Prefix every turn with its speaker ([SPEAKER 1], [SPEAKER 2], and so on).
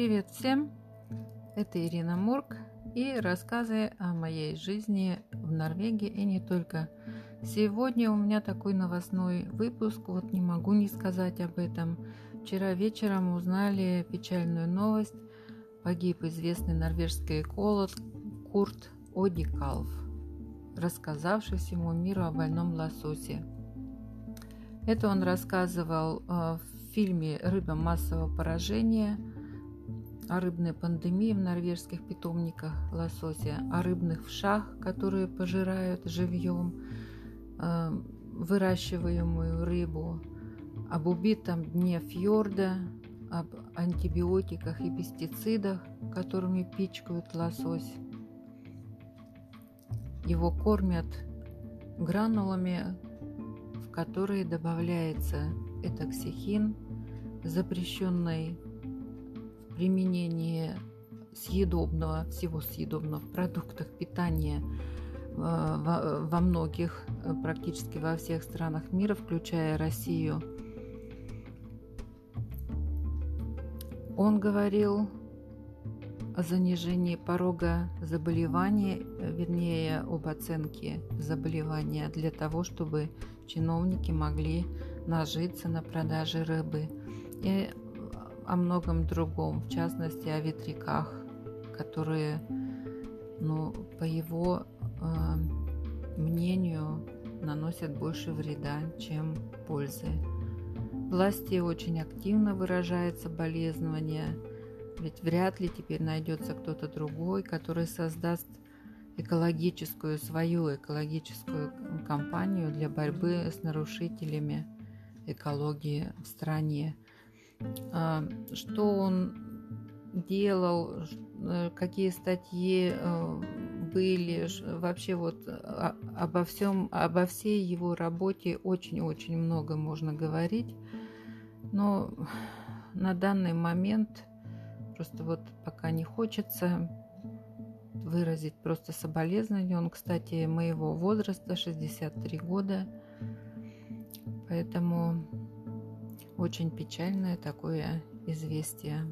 [SPEAKER 1] Привет всем! Это Ирина Мурк и рассказы о моей жизни в Норвегии и не только. Сегодня у меня такой новостной выпуск, вот не могу не сказать об этом. Вчера вечером узнали печальную новость. Погиб известный норвежский эколог Курт Одикалф, рассказавший всему миру о больном лососе. Это он рассказывал э, в фильме «Рыба массового поражения», о рыбной пандемии в норвежских питомниках лосося, о рыбных вшах, которые пожирают живьем э, выращиваемую рыбу, об убитом дне фьорда, об антибиотиках и пестицидах, которыми пичкают лосось. Его кормят гранулами, в которые добавляется этоксихин, запрещенный применение съедобного, всего съедобного в продуктах питания э, во, многих, э, практически во всех странах мира, включая Россию. Он говорил о занижении порога заболевания, вернее, об оценке заболевания для того, чтобы чиновники могли нажиться на продаже рыбы. И о многом другом, в частности о ветряках, которые, ну, по его э, мнению, наносят больше вреда, чем пользы. Власти очень активно выражает соболезнования, ведь вряд ли теперь найдется кто-то другой, который создаст экологическую, свою экологическую кампанию для борьбы с нарушителями экологии в стране. А, что он делал, э, какие статьи э, были, вообще вот а, обо всем, обо всей его работе очень-очень много можно говорить, но на данный момент просто вот пока не хочется выразить просто соболезнование. Он, кстати, моего возраста, 63 года, поэтому очень печальное такое известие.